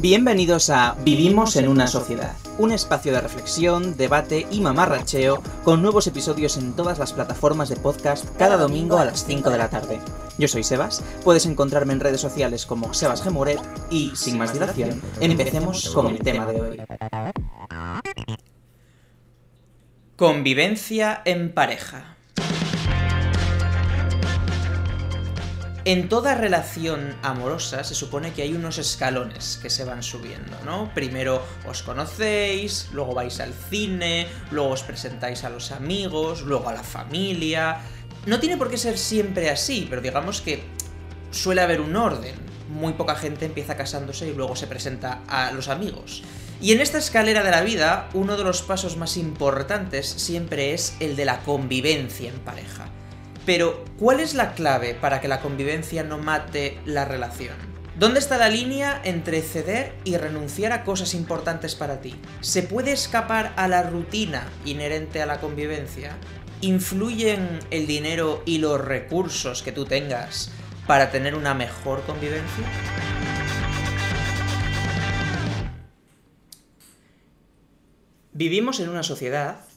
Bienvenidos a Vivimos en una sociedad, un espacio de reflexión, debate y mamarracheo con nuevos episodios en todas las plataformas de podcast cada domingo a las 5 de la tarde. Yo soy Sebas, puedes encontrarme en redes sociales como Sebas Gemuret y, sin más dilación, empecemos con el tema de hoy. Convivencia en pareja. En toda relación amorosa se supone que hay unos escalones que se van subiendo, ¿no? Primero os conocéis, luego vais al cine, luego os presentáis a los amigos, luego a la familia. No tiene por qué ser siempre así, pero digamos que suele haber un orden. Muy poca gente empieza casándose y luego se presenta a los amigos. Y en esta escalera de la vida, uno de los pasos más importantes siempre es el de la convivencia en pareja. Pero, ¿cuál es la clave para que la convivencia no mate la relación? ¿Dónde está la línea entre ceder y renunciar a cosas importantes para ti? ¿Se puede escapar a la rutina inherente a la convivencia? ¿Influyen el dinero y los recursos que tú tengas para tener una mejor convivencia? Vivimos en una sociedad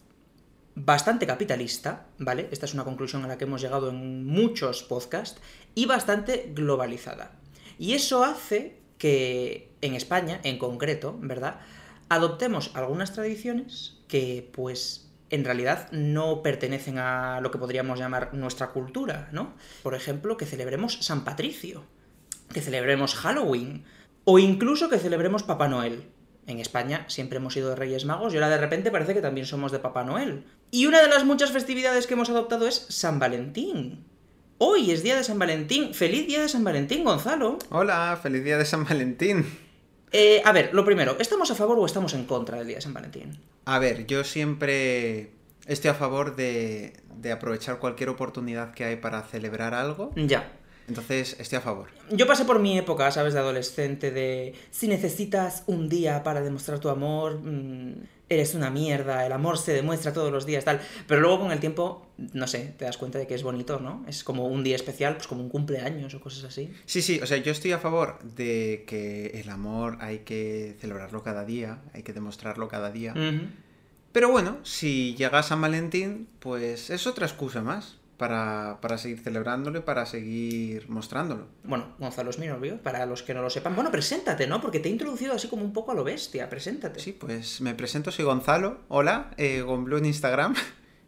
bastante capitalista, ¿vale? Esta es una conclusión a la que hemos llegado en muchos podcasts, y bastante globalizada. Y eso hace que en España, en concreto, ¿verdad? Adoptemos algunas tradiciones que, pues, en realidad no pertenecen a lo que podríamos llamar nuestra cultura, ¿no? Por ejemplo, que celebremos San Patricio, que celebremos Halloween, o incluso que celebremos Papá Noel, en España siempre hemos sido de Reyes Magos y ahora de repente parece que también somos de Papá Noel. Y una de las muchas festividades que hemos adoptado es San Valentín. Hoy es día de San Valentín. ¡Feliz día de San Valentín, Gonzalo! Hola, feliz día de San Valentín. Eh, a ver, lo primero, ¿estamos a favor o estamos en contra del día de San Valentín? A ver, yo siempre estoy a favor de, de aprovechar cualquier oportunidad que hay para celebrar algo. Ya. Entonces, estoy a favor. Yo pasé por mi época, ¿sabes? De adolescente, de si necesitas un día para demostrar tu amor, mmm, eres una mierda, el amor se demuestra todos los días, tal. Pero luego con el tiempo, no sé, te das cuenta de que es bonito, ¿no? Es como un día especial, pues como un cumpleaños o cosas así. Sí, sí, o sea, yo estoy a favor de que el amor hay que celebrarlo cada día, hay que demostrarlo cada día. Uh -huh. Pero bueno, si llega a San Valentín, pues es otra excusa más para, para, seguir celebrándolo y para seguir mostrándolo. Bueno, Gonzalo es mi novio, para los que no lo sepan. Bueno, preséntate, ¿no? Porque te he introducido así como un poco a lo bestia, preséntate. Sí, pues me presento, soy Gonzalo, hola, eh, Gonblue en Instagram.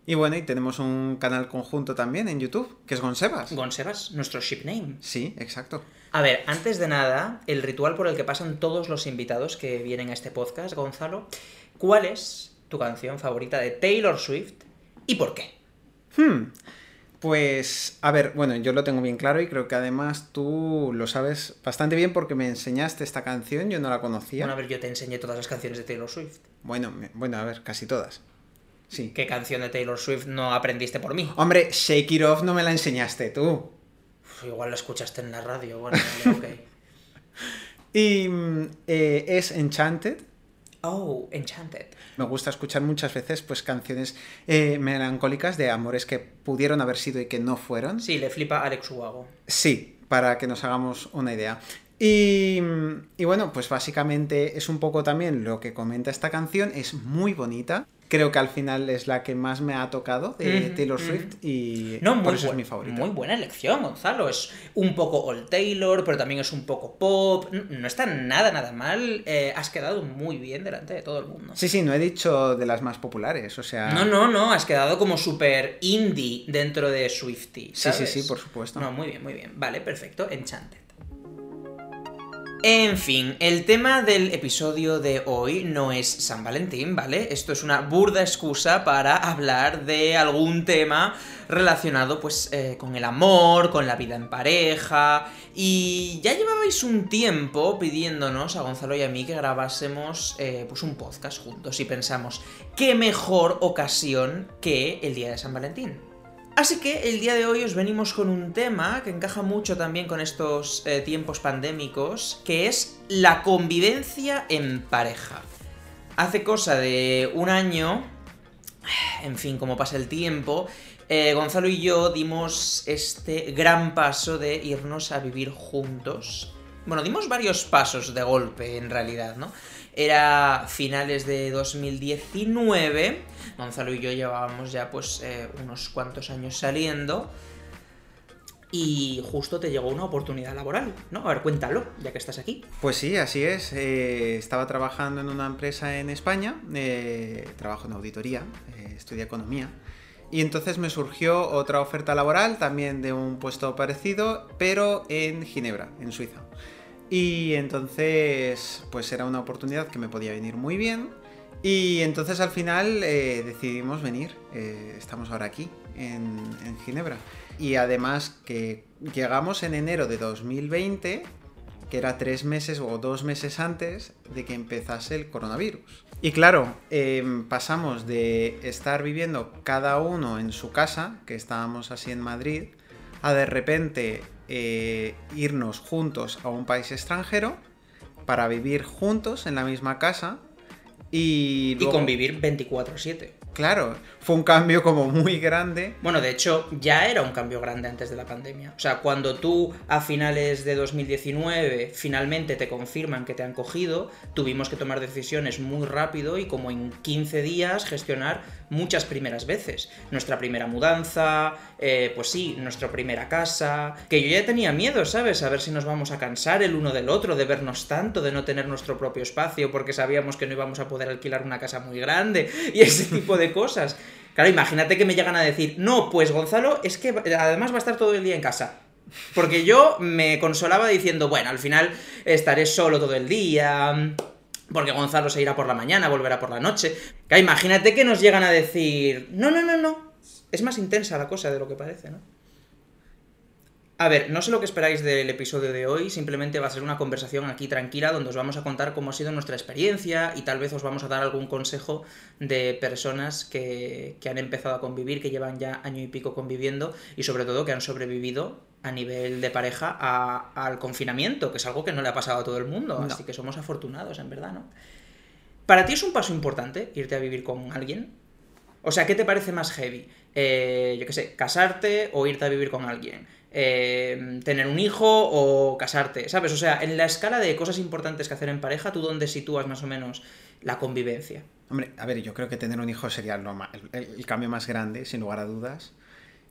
Y bueno, y tenemos un canal conjunto también en YouTube, que es Gonsebas. Gonsebas, nuestro ship name. Sí, exacto. A ver, antes de nada, el ritual por el que pasan todos los invitados que vienen a este podcast, Gonzalo, ¿cuál es tu canción favorita de Taylor Swift y por qué? Hmm. Pues, a ver, bueno, yo lo tengo bien claro y creo que además tú lo sabes bastante bien porque me enseñaste esta canción, yo no la conocía. Bueno, a ver, yo te enseñé todas las canciones de Taylor Swift. Bueno, me, bueno, a ver, casi todas. Sí. ¿Qué canción de Taylor Swift no aprendiste por mí? Hombre, Shake It Off no me la enseñaste tú. Uf, igual la escuchaste en la radio, bueno, ok. y eh, es Enchanted. Oh, Enchanted. Me gusta escuchar muchas veces pues canciones eh, melancólicas de amores que pudieron haber sido y que no fueron. Sí, le flipa Alex Ubago. Sí, para que nos hagamos una idea. Y, y, bueno, pues básicamente es un poco también lo que comenta esta canción, es muy bonita. Creo que al final es la que más me ha tocado de Mm, Taylor mm. Swift y No, por eso es mi favorita. Muy buena elección, Gonzalo. Es un poco Old Taylor, pero también es un poco pop. No está nada, nada mal. Eh, has quedado muy bien delante de todo el mundo. Sí, sí, no he dicho de las más populares, o sea... No, no, no, has quedado como súper indie dentro de Swifty. Sí, sí, sí, por supuesto. No, muy bien, muy bien. Vale, perfecto. Enchanted. En fin, el tema del episodio de hoy no es San Valentín, ¿vale? Esto es una burda excusa para hablar de algún tema relacionado pues eh, con el amor, con la vida en pareja y ya llevabais un tiempo pidiéndonos a Gonzalo y a mí que grabásemos eh, pues un podcast juntos y pensamos, ¿qué mejor ocasión que el día de San Valentín? Así que el día de hoy os venimos con un tema que encaja mucho también con estos eh, tiempos pandémicos, que es la convivencia en pareja. Hace cosa de un año, en fin, como pasa el tiempo, eh, Gonzalo y yo dimos este gran paso de irnos a vivir juntos Bueno, dimos varios pasos de golpe, en realidad, ¿no? Era finales de 2019, Gonzalo y yo llevábamos ya pues eh, unos cuantos años saliendo y justo te llegó una oportunidad laboral, ¿no? A ver, cuéntalo, ya que estás aquí. Pues sí, así es. Eh, estaba trabajando en una empresa en España, eh, trabajo en auditoría, eh, estudio economía. Y entonces me surgió otra oferta laboral, también de un puesto parecido, pero en Ginebra, en Suiza. Y entonces, pues era una oportunidad que me podía venir muy bien. Y entonces al final decidimos venir. estamos ahora aquí, en, en Ginebra. Y además que llegamos en enero de 2020, que era tres meses o dos meses antes de que empezase el coronavirus. Y claro, em, pasamos de estar viviendo cada uno en su casa, que estábamos así en Madrid, a de repente eh, irnos juntos a un país extranjero para vivir juntos en la misma casa y, y convivir 24/7. Claro, fue un cambio como muy grande. Bueno, de hecho, ya era un cambio grande antes de la pandemia. O sea, cuando tú a finales de 2019 finalmente te confirman que te han cogido, tuvimos que tomar decisiones muy rápido y como en 15 días gestionar muchas primeras veces. Nuestra primera mudanza, eh, pues sí, nuestra primera casa, que yo ya tenía miedo, ¿sabes? A ver si nos vamos a cansar el uno del otro, de vernos tanto, de no tener nuestro propio espacio, porque sabíamos que no íbamos a poder alquilar una casa muy grande y ese tipo de cosas. Claro, imagínate que me llegan a decir, no, pues Gonzalo, es que además va a estar todo el día en casa. Porque yo me consolaba diciendo, bueno, al final estaré solo todo el día, porque Gonzalo se irá por la mañana, volverá por la noche. imagínate que nos llegan a decir, no, no, no, no, es más intensa la cosa de lo que parece, ¿no? A ver, no sé lo que esperáis del episodio de hoy, simplemente va a ser una conversación aquí tranquila donde os vamos a contar cómo ha sido nuestra experiencia y tal vez os vamos a dar algún consejo de personas que, que han empezado a convivir, que llevan ya año y pico conviviendo y sobre todo que han sobrevivido a nivel de pareja al confinamiento, que es algo que no le ha pasado a todo el mundo, así que somos afortunados, en verdad, ¿no? ¿Para ti es un paso importante irte a vivir con alguien? O sea, ¿qué te parece más heavy? Eh, yo qué sé, casarte o irte a vivir con alguien. Eh, tener un hijo o casarte, ¿sabes? O sea, en la escala de cosas importantes que hacer en pareja, ¿tú dónde sitúas más o menos la convivencia? Hombre, a ver, yo creo que tener un hijo sería el cambio más grande, sin lugar a dudas.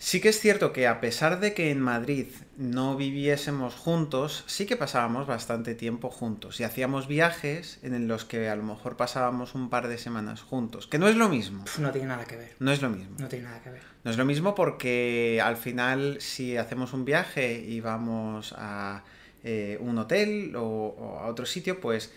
Sí que es cierto que a pesar de que en Madrid no viviésemos juntos, sí que pasábamos bastante tiempo juntos y hacíamos viajes en los que a lo mejor pasábamos un par de semanas juntos, que no es lo mismo. No tiene nada que ver. No es lo mismo. No tiene nada que ver. No es lo mismo porque al final si hacemos un viaje y vamos a eh, un hotel o a otro sitio, pues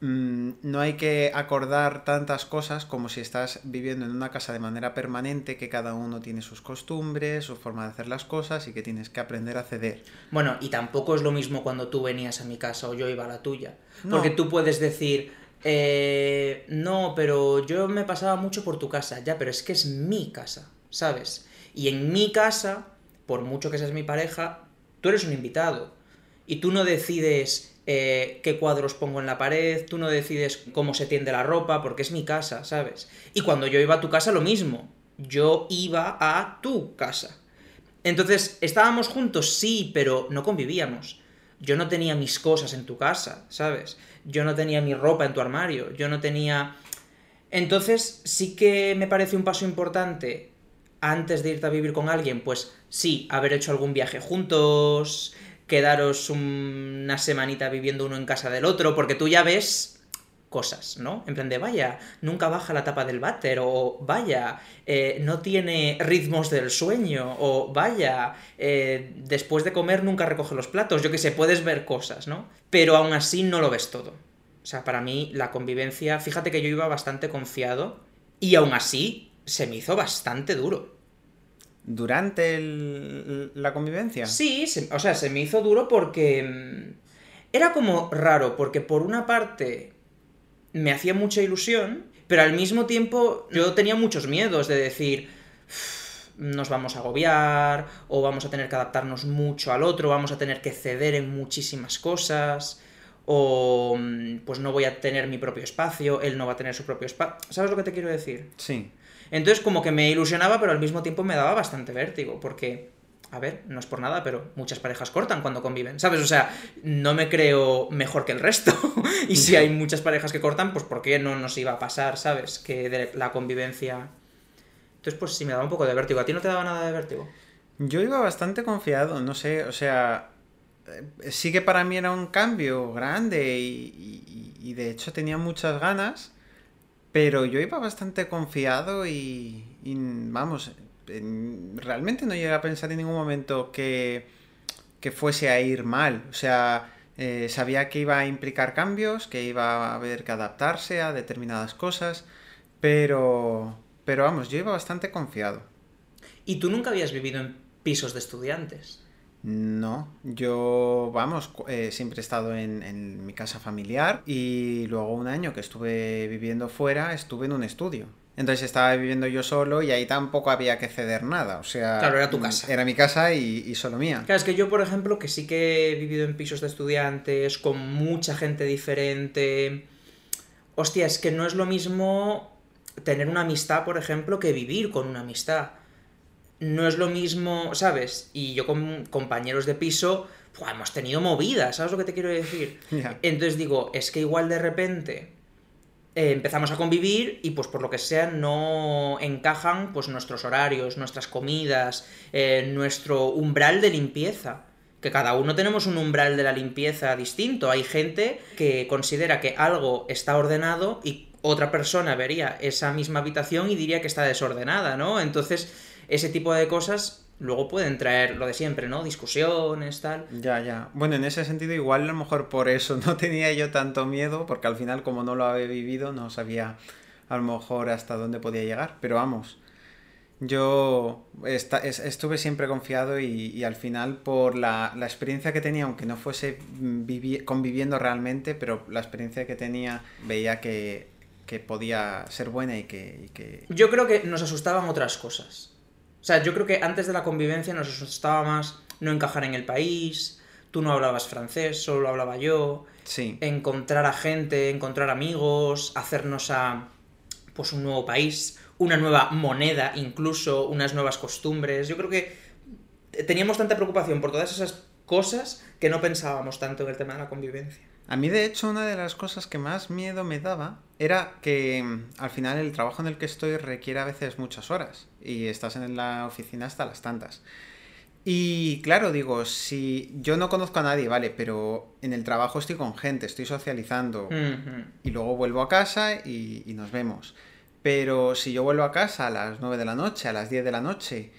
Mm, no hay que acordar tantas cosas como si estás viviendo en una casa de manera permanente, que cada uno tiene sus costumbres, su forma de hacer las cosas y que tienes que aprender a ceder. Bueno, y tampoco es lo mismo cuando tú venías a mi casa o yo iba a la tuya. Porque tú puedes decir, eh, no, pero yo me pasaba mucho por tu casa, ya, pero es que es mi casa, ¿sabes? Y en mi casa, por mucho que seas mi pareja, tú eres un invitado. Y tú no decides eh, qué cuadros pongo en la pared, tú no decides cómo se tiende la ropa, porque es mi casa, ¿sabes? Y cuando yo iba a tu casa, lo mismo. Yo iba a tu casa. Entonces, ¿estábamos juntos? Sí, pero no convivíamos. Yo no tenía mis cosas en tu casa, ¿sabes? Yo no tenía mi ropa en tu armario, yo no tenía... Entonces, sí que me parece un paso importante antes de irte a vivir con alguien, pues sí, haber hecho algún viaje juntos, quedaros una semanita viviendo uno en casa del otro, porque tú ya ves cosas, ¿no? En plan de, vaya, nunca baja la tapa del váter, o vaya, eh, no tiene ritmos del sueño, o vaya, eh, después de comer nunca recoge los platos, yo que sé, puedes ver cosas, ¿no? Pero aún así no lo ves todo. O sea, para mí la convivencia, fíjate que yo iba bastante confiado, y aún así se me hizo bastante duro durante la convivencia. Sí, o sea, se me hizo duro porque mm, era como raro, porque por una parte me hacía mucha ilusión, pero al mismo tiempo yo tenía muchos miedos de decir, nos vamos a agobiar, o vamos a tener que adaptarnos mucho al otro, vamos a tener que ceder en muchísimas cosas, o mm, pues no voy a tener mi propio espacio, él no va a tener su propio espacio. ¿Sabes lo que te quiero decir? Sí. Entonces como que me ilusionaba, pero al mismo tiempo me daba bastante vértigo, porque a ver, no es por nada, pero muchas parejas cortan cuando conviven, ¿sabes? O sea, no me creo mejor que el resto. y si hay muchas parejas que cortan, pues ¿por qué no nos iba a pasar, ¿sabes? Que de la convivencia... Entonces, pues sí, me daba un poco de vértigo. ¿A ti no te daba nada de vértigo? Yo iba bastante confiado, no sé, o sea, eh, sí que para mí era un cambio grande y, y de hecho tenía muchas ganas, pero yo iba bastante confiado y, vamos, realmente no llegué a pensar en ningún momento que, que fuese a ir mal. O sea, eh, sabía que iba a implicar cambios, que iba a haber que adaptarse a determinadas cosas, pero, pero vamos, yo iba bastante confiado. ¿Y tú nunca habías vivido en pisos de estudiantes? No, yo, vamos, eh, siempre he estado en, en, mi casa familiar y luego un año que estuve viviendo fuera, estuve en un estudio. Entonces estaba viviendo yo solo y ahí tampoco había que ceder nada. O sea. Claro, era tu mm, casa. Era mi casa y, solo mía. Claro, es que yo, por ejemplo, que sí que he vivido en pisos de estudiantes, con mucha gente diferente. Hostia, es que no es lo mismo tener una amistad, por ejemplo, que vivir con una amistad. No es lo mismo, ¿sabes? Y yo con compañeros de piso, pues, hemos tenido movidas, ¿sabes lo que te quiero decir? Entonces digo, es que igual de repente eh, empezamos a convivir y pues por lo que sea no encajan pues nuestros horarios, nuestras comidas, eh, nuestro umbral de limpieza. Que cada uno tenemos un umbral de la limpieza distinto. Hay gente que considera que algo está ordenado y otra persona vería esa misma habitación y diría que está desordenada, ¿no? Entonces, ese tipo de cosas luego pueden traer lo de siempre, ¿no? Discusiones, tal. Ya, ya. Bueno, en ese sentido igual a lo mejor por eso no tenía yo tanto miedo, porque al final como no lo había vivido no sabía a lo mejor hasta dónde podía llegar, pero vamos. Yo estuve siempre confiado y, al final por la, experiencia que tenía, aunque no fuese conviviendo realmente, pero la experiencia que tenía veía que, podía ser buena y que, y que... Yo creo que nos asustaban otras cosas. O sea, yo creo que antes de la convivencia nos asustaba más no encajar en el país, tú no hablabas francés, solo hablaba yo. Sí. Encontrar a gente, encontrar amigos, hacernos a pues un nuevo país, una nueva moneda, incluso unas nuevas costumbres. Yo creo que teníamos tanta preocupación por todas esas cosas que no pensábamos tanto en el tema de la convivencia. A mí, de hecho, una de las cosas que más miedo me daba era que mm, al final el trabajo en el que estoy requiere a veces muchas horas y estás en la oficina hasta las tantas. Y claro, digo, si yo no conozco a nadie, vale, pero en el trabajo estoy con gente, estoy socializando y luego vuelvo a casa y, y, nos vemos. Pero si yo vuelvo a casa a las 9 de la noche, a las 10 de la noche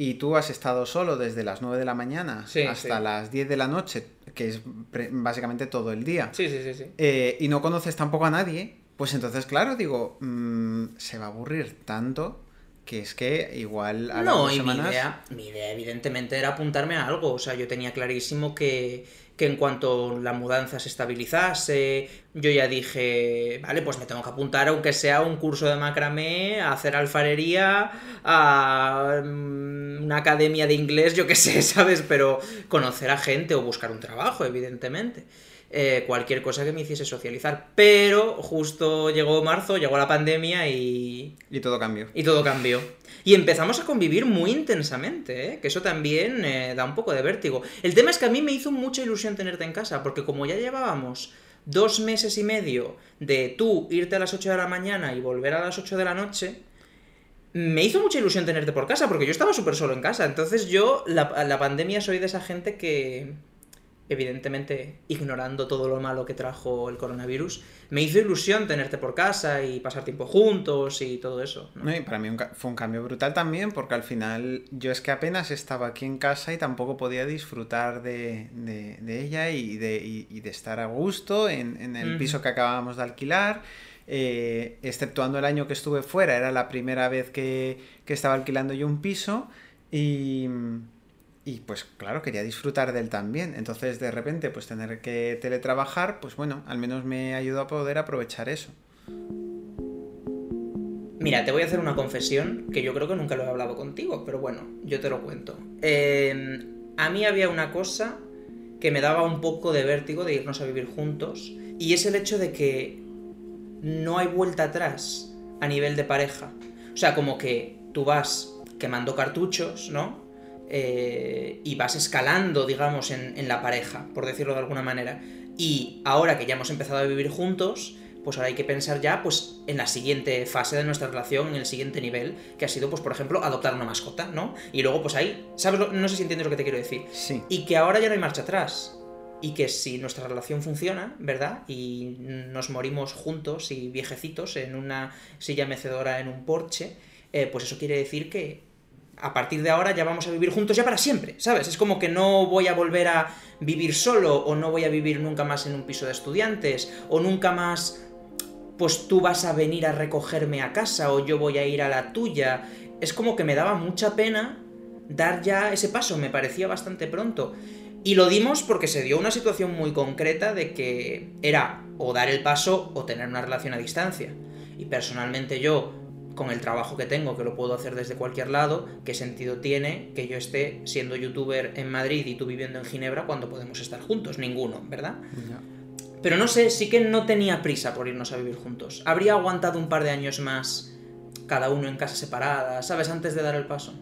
y tú has estado solo desde las 9 de la mañana hasta las 10 de la noche, que es básicamente todo el día, sí, sí, sí, eh, y no conoces tampoco a nadie, pues entonces, claro, digo, mmm, se va a aburrir tanto que es que igual a no, y mi idea, mi idea evidentemente era apuntarme a algo, o sea, yo tenía clarísimo que que en cuanto la mudanza se estabilizase, yo ya dije, vale, pues me tengo que apuntar aunque sea un curso de macramé, a hacer alfarería, a mm, una academia de inglés, yo qué sé, ¿sabes? Pero conocer a gente o buscar un trabajo, evidentemente. Eh, cualquier cosa que me hiciese socializar. Pero justo llegó marzo, llegó la pandemia y... Y todo cambió. Y todo cambió. Y empezamos a convivir muy intensamente, ¿eh? que eso también eh, da un poco de vértigo. El tema es que a mí me hizo mucha ilusión tenerte en casa, porque como ya llevábamos dos meses y medio de tú irte a las 8 de la mañana y volver a las 8 de la noche, me hizo mucha ilusión tenerte por casa, porque yo estaba súper solo en casa. Entonces yo, la, la pandemia, soy de esa gente que, evidentemente ignorando todo lo malo que trajo el coronavirus, me hizo ilusión tenerte por casa y pasar tiempo juntos y todo eso. ¿no? y para mí fue un cambio brutal también, porque al final yo es que apenas estaba aquí en casa y tampoco podía disfrutar de, ella y de, de, estar a gusto en, el piso que acabábamos de alquilar. Eh, exceptuando el año que estuve fuera, era la primera vez que, que estaba alquilando yo un piso y y pues claro, quería disfrutar de él también. Entonces de repente pues tener que teletrabajar, pues bueno, al menos me ayudó a poder aprovechar eso. Mira, te voy a hacer una confesión que yo creo que nunca lo he hablado contigo, pero bueno, yo te lo cuento. Em, a mí había una cosa que me daba un poco de vértigo de irnos a vivir juntos, y es el hecho de que no hay vuelta atrás a nivel de pareja. O sea, como que tú vas quemando cartuchos, ¿no? Eh, y vas escalando, digamos, en, en la pareja, por decirlo de alguna manera. Y ahora que ya hemos empezado a vivir juntos, pues ahora hay que pensar ya pues en la siguiente fase de nuestra relación, en el siguiente nivel, que ha sido pues por ejemplo adoptar una mascota, ¿no? Y luego pues ahí, ¿sabes? Lo? No sé si entiendes lo que te quiero decir. Sí. Y que ahora ya no hay marcha atrás. Y que si nuestra relación funciona, ¿verdad? Y nos morimos juntos y viejecitos en una silla mecedora en un porche, eh, pues eso quiere decir que a partir de ahora ya vamos a vivir juntos ya para siempre, ¿sabes? Es como que no voy a volver a vivir solo o no voy a vivir nunca más en un piso de estudiantes o nunca más pues tú vas a venir a recogerme a casa o yo voy a ir a la tuya. Es como que me daba mucha pena dar ya ese paso, me parecía bastante pronto. Y lo dimos porque se dio una situación muy concreta de que era o dar el paso o tener una relación a distancia. Y personalmente yo, con el trabajo que tengo, que lo puedo hacer desde cualquier lado, ¿qué sentido tiene que yo esté siendo youtuber en Madrid y tú viviendo en Ginebra cuando podemos estar juntos? Ninguno, ¿verdad? Pero no sé, sí que no tenía prisa por irnos a vivir juntos. Habría aguantado un par de años más, cada uno en casa separada, ¿sabes? Antes de dar el paso.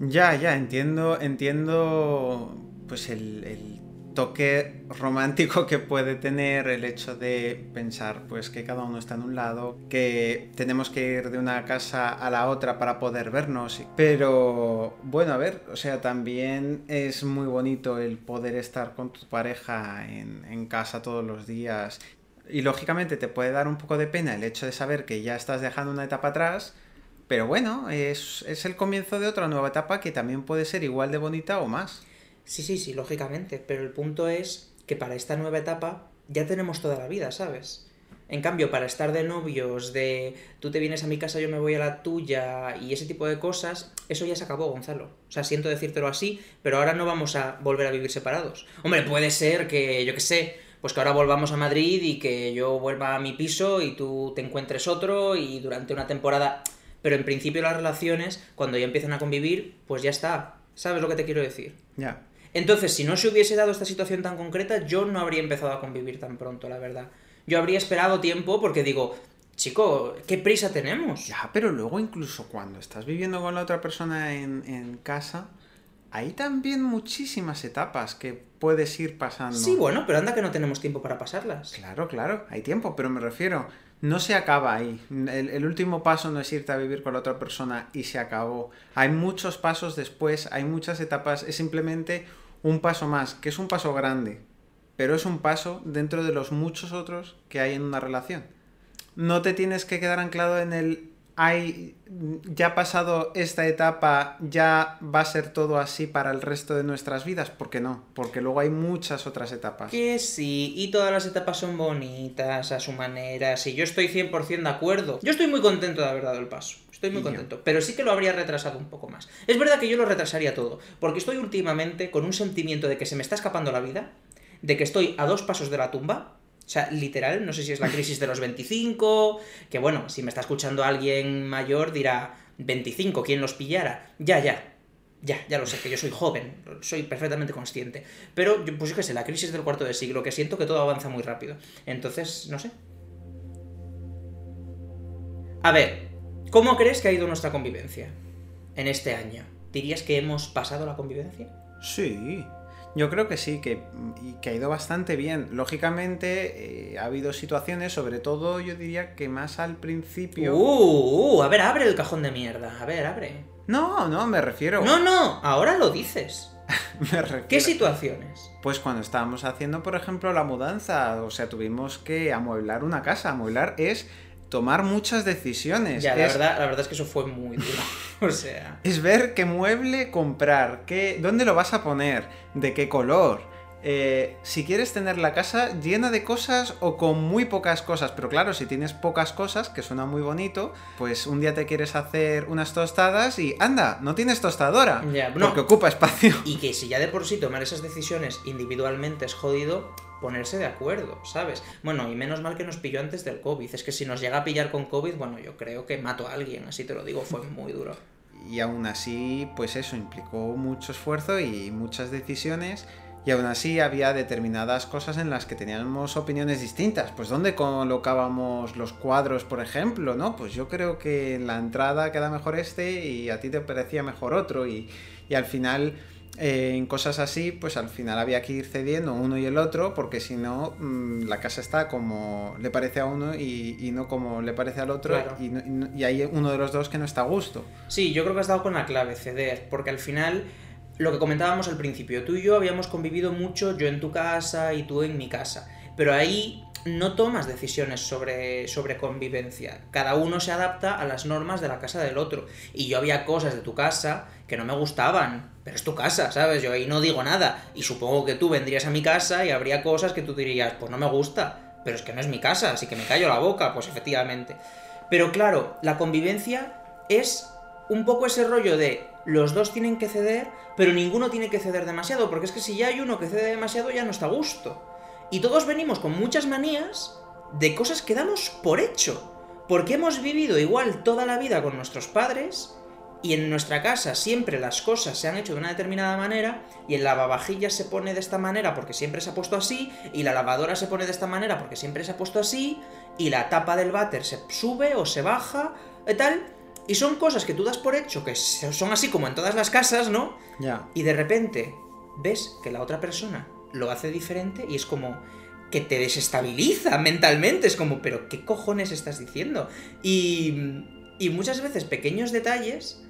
Ya, ya, entiendo, entiendo pues el, el toque romántico que puede tener el hecho de pensar pues que cada uno está en un lado, que tenemos que ir de una casa a la otra para poder vernos. Pero bueno, a ver, o sea, también es muy bonito el poder estar con tu pareja en, casa todos los días. Y lógicamente te puede dar un poco de pena el hecho de saber que ya estás dejando una etapa atrás. Pero bueno, es el comienzo de otra nueva etapa que también puede ser igual de bonita o más. Sí, sí, sí, lógicamente. Pero el punto es que para esta nueva etapa ya tenemos toda la vida, ¿sabes? En cambio, para estar de novios, de tú te vienes a mi casa, yo me voy a la tuya y ese tipo de cosas, eso ya se acabó, Gonzalo. O sea, siento decírtelo así, pero ahora no vamos a volver a vivir separados. Hombre, puede ser que, yo qué sé, pues que ahora volvamos a Madrid y que yo vuelva a mi piso y tú te encuentres otro y durante una temporada... Pero en principio las relaciones, cuando ya empiezan a convivir, pues ya está. ¿Sabes lo que te quiero decir? Ya. Entonces, si no se hubiese dado esta situación tan concreta, yo no habría empezado a convivir tan pronto, la verdad. Yo habría esperado tiempo porque digo, chico, ¿qué prisa tenemos? Ya, pero luego incluso cuando estás viviendo con la otra persona en, en casa, hay también muchísimas etapas que puedes ir pasando. Sí, bueno, pero anda que no tenemos tiempo para pasarlas. Claro, claro, hay tiempo, pero me refiero, no se acaba ahí. El, el, último paso no es irte a vivir con la otra persona y se acabó. Hay muchos pasos después, hay muchas etapas, es simplemente un paso más, que es un paso grande, pero es un paso dentro de los muchos otros que hay en una relación. No te tienes que quedar anclado en el hay ya pasado esta etapa, ya va a ser todo así para el resto de nuestras vidas, ¿por qué no? Porque luego hay muchas otras etapas. Que sí, y todas las etapas son bonitas a su manera, sí, yo estoy 100% de acuerdo. Yo estoy muy contento de haber dado el paso. Estoy muy contento, pero sí que lo habría retrasado un poco más. Es verdad que yo lo retrasaría todo, porque estoy últimamente con un sentimiento de que se me está escapando la vida, de que estoy a dos pasos de la tumba, o sea, literal, no sé si es la crisis de los 25, que bueno, si me está escuchando alguien mayor dirá, 25, ¿quién los pillara? Ya, ya, ya, ya lo sé, que yo soy joven, soy perfectamente consciente. Pero, pues yo qué sé, la crisis del cuarto de siglo, que siento que todo avanza muy rápido. Entonces, no sé. A ver, ¿cómo crees que ha ido nuestra convivencia en este año? ¿Dirías que hemos pasado la convivencia? Sí, yo creo que sí, que, ha ido bastante bien. Lógicamente, eh, ha habido situaciones, sobre todo yo diría que más al principio. Uh, uh, a ver, abre el cajón de mierda. A ver, abre. No, no, me refiero. No, no, ahora lo dices. me refiero. ¿Qué situaciones? Pues cuando estábamos haciendo, por ejemplo, la mudanza, o sea, tuvimos que amueblar una casa. Amueblar es tomar muchas decisiones. Ya, la verdad, la verdad es que eso fue muy duro. o sea. es ver qué mueble comprar, qué, dónde lo vas a poner, de qué color. Eh, si quieres tener la casa llena de cosas o con muy pocas cosas, pero claro, si tienes pocas cosas, que suena muy bonito, pues un día te quieres hacer unas tostadas y anda, no tienes tostadora, no. porque ocupa espacio. Y que si ya de por sí tomar esas decisiones individualmente es jodido, ponerse de acuerdo, ¿sabes? Bueno, y menos mal que nos pilló antes del COVID. Es que si nos llega a pillar con COVID, bueno, yo creo que mato a alguien, así te lo digo, fue muy duro. Y aún así, pues eso implicó mucho esfuerzo y muchas decisiones. Y aún así había determinadas cosas en las que teníamos opiniones distintas. Pues dónde colocábamos los cuadros, por ejemplo, ¿no? Pues yo creo que en la entrada queda mejor este y a ti te parecía mejor otro. Y, y al final eh, en cosas así, pues al final había que ir cediendo uno y el otro, porque si no, mm, la casa está como le parece a uno y, no como le parece al otro, y, y, hay uno de los dos que no está a gusto. Sí, yo creo que has dado con la clave, ceder, porque al final, lo que comentábamos al principio, tú y yo habíamos convivido mucho, yo en tu casa y tú en mi casa, pero ahí no tomas decisiones sobre, sobre convivencia. Cada uno se adapta a las normas de la casa del otro. Y yo había cosas de tu casa que no me gustaban, pero es tu casa, ¿sabes? Yo ahí no digo nada. Y supongo que tú vendrías a mi casa y habría cosas que tú dirías, pues no me gusta, pero es que no es mi casa, así que me callo la boca, pues efectivamente. Pero claro, la convivencia es un poco ese rollo de los dos tienen que ceder, pero ninguno tiene que ceder demasiado, porque es que si ya hay uno que cede demasiado ya no está a gusto. Y todos venimos con muchas manías de cosas que damos por hecho. Porque hemos vivido igual toda la vida con nuestros padres y en nuestra casa siempre las cosas se han hecho de una determinada manera y el lavavajillas se pone de esta manera porque siempre se ha puesto así y la lavadora se pone de esta manera porque siempre se ha puesto así y la tapa del váter se sube o se baja y tal. Y son cosas que tú das por hecho, que son así como en todas las casas, ¿no? Ya. Y de repente ves que la otra persona lo hace diferente y es como que te desestabiliza mentalmente. Es como, pero ¿qué cojones estás diciendo? Y, y muchas veces pequeños detalles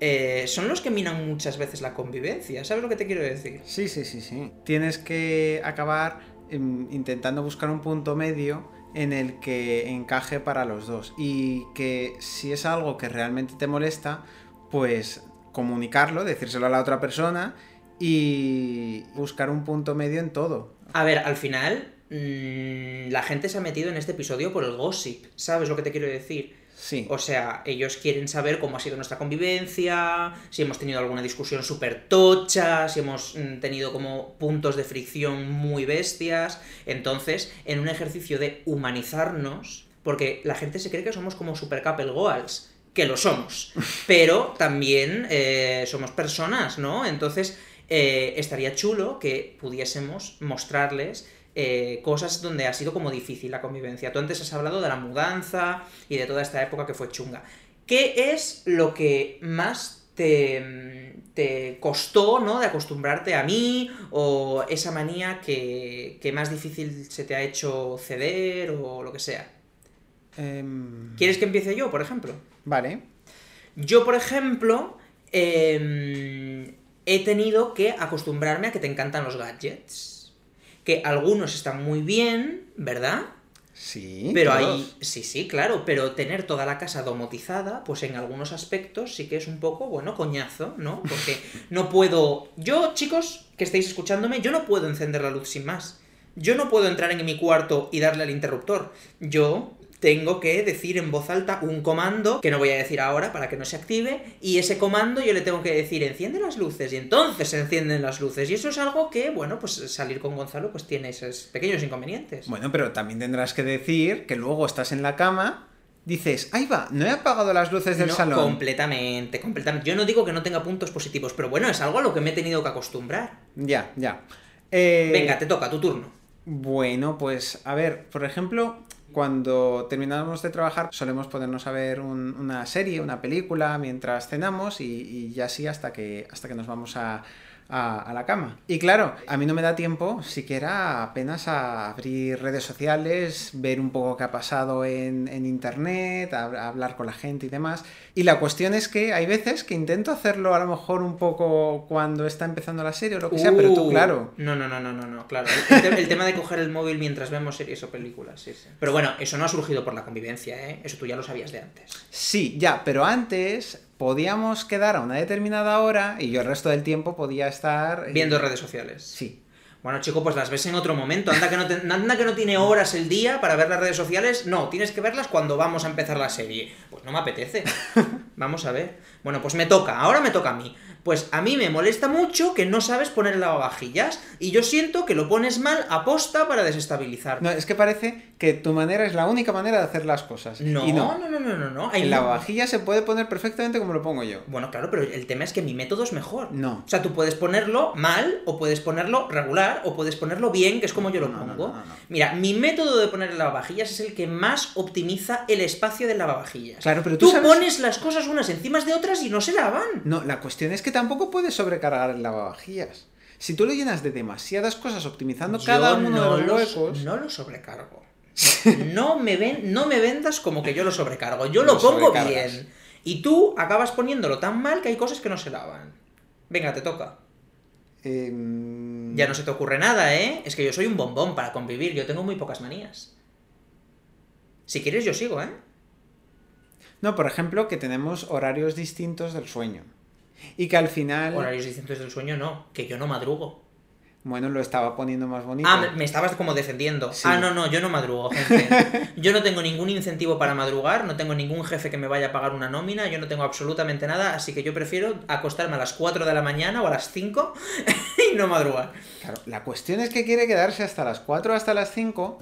eh, son los que minan muchas veces la convivencia. ¿Sabes lo que te quiero decir? Sí, sí, sí, sí. Tienes que acabar em, intentando buscar un punto medio en el que encaje para los dos. Y que si es algo que realmente te molesta, pues comunicarlo, decírselo a la otra persona y buscar un punto medio en todo. A ver, al final, mm, la gente se ha metido en este episodio por el gossip, ¿sabes lo que te quiero decir? Sí. O sea, ellos quieren saber cómo ha sido nuestra convivencia, si hemos tenido alguna discusión súper tocha, si hemos mm, tenido como puntos de fricción muy bestias. Entonces, en un ejercicio de humanizarnos, porque la gente se cree que somos como super couple goals, que lo somos, pero también eh, somos personas, ¿no? Entonces, eh, estaría chulo que pudiésemos mostrarles eh, cosas donde ha sido como difícil la convivencia. Tú antes has hablado de la mudanza y de toda esta época que fue chunga. ¿Qué es lo que más te, te costó, ¿no? De acostumbrarte a mí o esa manía que, que, más difícil se te ha hecho ceder o lo que sea. Em, ¿Quieres que empiece yo, por ejemplo? Vale. Yo, por ejemplo, eh, he tenido que acostumbrarme a que te encantan los gadgets. Que algunos están muy bien, ¿verdad? Sí. Pero hay. Sí, sí, claro. Pero tener toda la casa domotizada, pues en algunos aspectos sí que es un poco, bueno, coñazo, ¿no? Porque no puedo. Yo, chicos, que estáis escuchándome, yo no puedo encender la luz sin más. Yo no puedo entrar en mi cuarto y darle al interruptor. Yo tengo que decir en voz alta un comando que no voy a decir ahora para que no se active y ese comando yo le tengo que decir enciende las luces y entonces se encienden las luces y eso es algo que bueno pues salir con Gonzalo pues tiene esos pequeños inconvenientes bueno pero también tendrás que decir que luego estás en la cama dices, ahí va, no he apagado las luces del salón. Completamente, completamente. Yo no digo que no tenga puntos positivos, pero bueno, es algo a lo que me he tenido que acostumbrar. Ya, ya. Eh, Venga, te toca, tu turno. Bueno, pues a ver, por ejemplo, cuando terminamos de trabajar solemos ponernos a ver una serie, una película mientras cenamos y, y ya así hasta que, hasta que nos vamos a, a, la cama. Y claro, a mí no me da tiempo siquiera apenas a abrir redes sociales, ver un poco qué ha pasado en, internet, hablar con la gente y demás. Y la cuestión es que hay veces que intento hacerlo a lo mejor un poco cuando está empezando la serie o lo que sea, pero tú, uh. claro. No, no, no, no, no, no claro. El, tema de coger el móvil mientras vemos series o películas, sí, sí. Pero bueno, eso no ha surgido por la convivencia, ¿eh? Eso tú ya lo sabías de antes. Sí, ya, pero antes podíamos quedar a una determinada hora y yo el resto del tiempo podía estar... Eh, Viendo redes sociales. Sí. Bueno, chico, pues las ves en otro momento. Anda que, no anda que no tiene horas el día para ver las redes sociales. No, tienes que verlas cuando vamos a empezar la serie. Pues no me apetece. Vamos a ver. Bueno, pues me toca. Ahora me toca a mí. Pues a mí me molesta mucho que no sabes poner el lavavajillas y yo siento que lo pones mal aposta para desestabilizar. No, es que parece que tu manera es la única manera de hacer las cosas. No, no, no, no, no, no. el lavavajillas se puede poner perfectamente como lo pongo yo. Bueno, claro, pero el tema es que mi método es mejor. No. O sea, tú puedes ponerlo mal o puedes ponerlo regular o puedes ponerlo bien, que es como yo lo pongo. Mira, mi método de poner el lavavajillas es el que más optimiza el espacio del lavavajillas. Claro, pero tú, pones las cosas unas encima de otras y no se lavan. No, la cuestión es que tampoco puedes sobrecargar el lavavajillas. Si tú lo llenas de demasiadas cosas optimizando cada uno no de los huecos. No lo sobrecargo. No me, ven, no me vendas como que yo lo sobrecargo. Yo lo, Lo pongo bien. Y tú acabas poniéndolo tan mal que hay cosas que no se lavan. Venga, te toca. Em, Ya no se te ocurre nada, ¿eh? Es que yo soy un bombón para convivir. Yo tengo muy pocas manías. Si quieres, yo sigo, ¿eh? No, por ejemplo, que tenemos horarios distintos del sueño. Y que al final. Horarios distintos del sueño, no. Que yo no madrugo. Bueno, lo estaba poniendo más bonito. Ah, me, estabas como defendiendo. Sí. Ah, no, no, yo no madrugo, gente. Yo no tengo ningún incentivo para madrugar, no tengo ningún jefe que me vaya a pagar una nómina, yo no tengo absolutamente nada, así que yo prefiero acostarme a las 4 de la mañana o a las 5 y no madrugar. Claro, la cuestión es que quiere quedarse hasta las 4 hasta las 5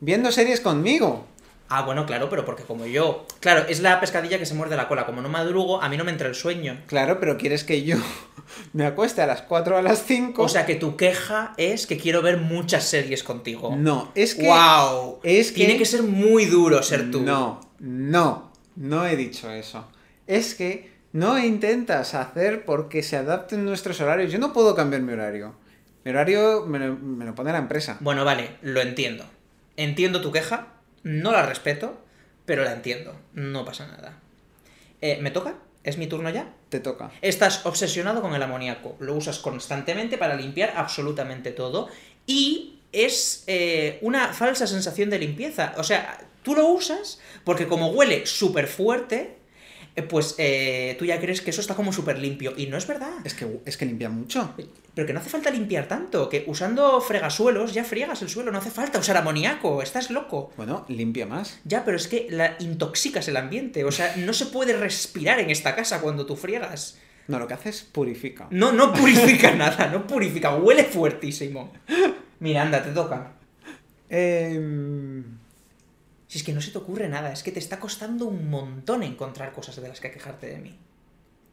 viendo series conmigo. Ah, bueno, claro, pero porque como yo... Claro, es la pescadilla que se muerde la cola. Como no madrugo, a mí no me entra el sueño. Claro, pero quieres que yo me acueste a las 4 a las 5. O sea que tu queja es que quiero ver muchas series contigo. no, es que. ¡Wow! es que- Tiene que ser muy duro ser tú. No, no, no he dicho eso. Es que no intentas hacer porque se adapten nuestros horarios. Yo no puedo cambiar mi horario. Mi horario me lo, me lo pone la empresa. Bueno, vale, lo entiendo. Entiendo tu queja, no la respeto, pero la entiendo. No pasa nada. Eh, ¿Me toca? ¿Es mi turno ya? Te toca. Estás obsesionado con el amoníaco. Lo usas constantemente para limpiar absolutamente todo. Y es eh, una falsa sensación de limpieza. O sea, tú lo usas porque como huele súper fuerte, pues eh, tú ya crees que eso está como súper limpio. Y no es verdad. Es que, es que limpia mucho. Pero que no hace falta limpiar tanto, que usando fregasuelos ya friegas el suelo, no hace falta usar amoníaco, estás loco. Bueno, limpia más. Ya, pero es que la intoxicas el ambiente, o sea, no se puede respirar en esta casa cuando tú friegas. No, lo que hace es purifica. No, no purifica nada, no purifica, huele fuertísimo. Mira, anda, te toca. Em, Si es que no se te ocurre nada, es que te está costando un montón encontrar cosas de las que quejarte de mí.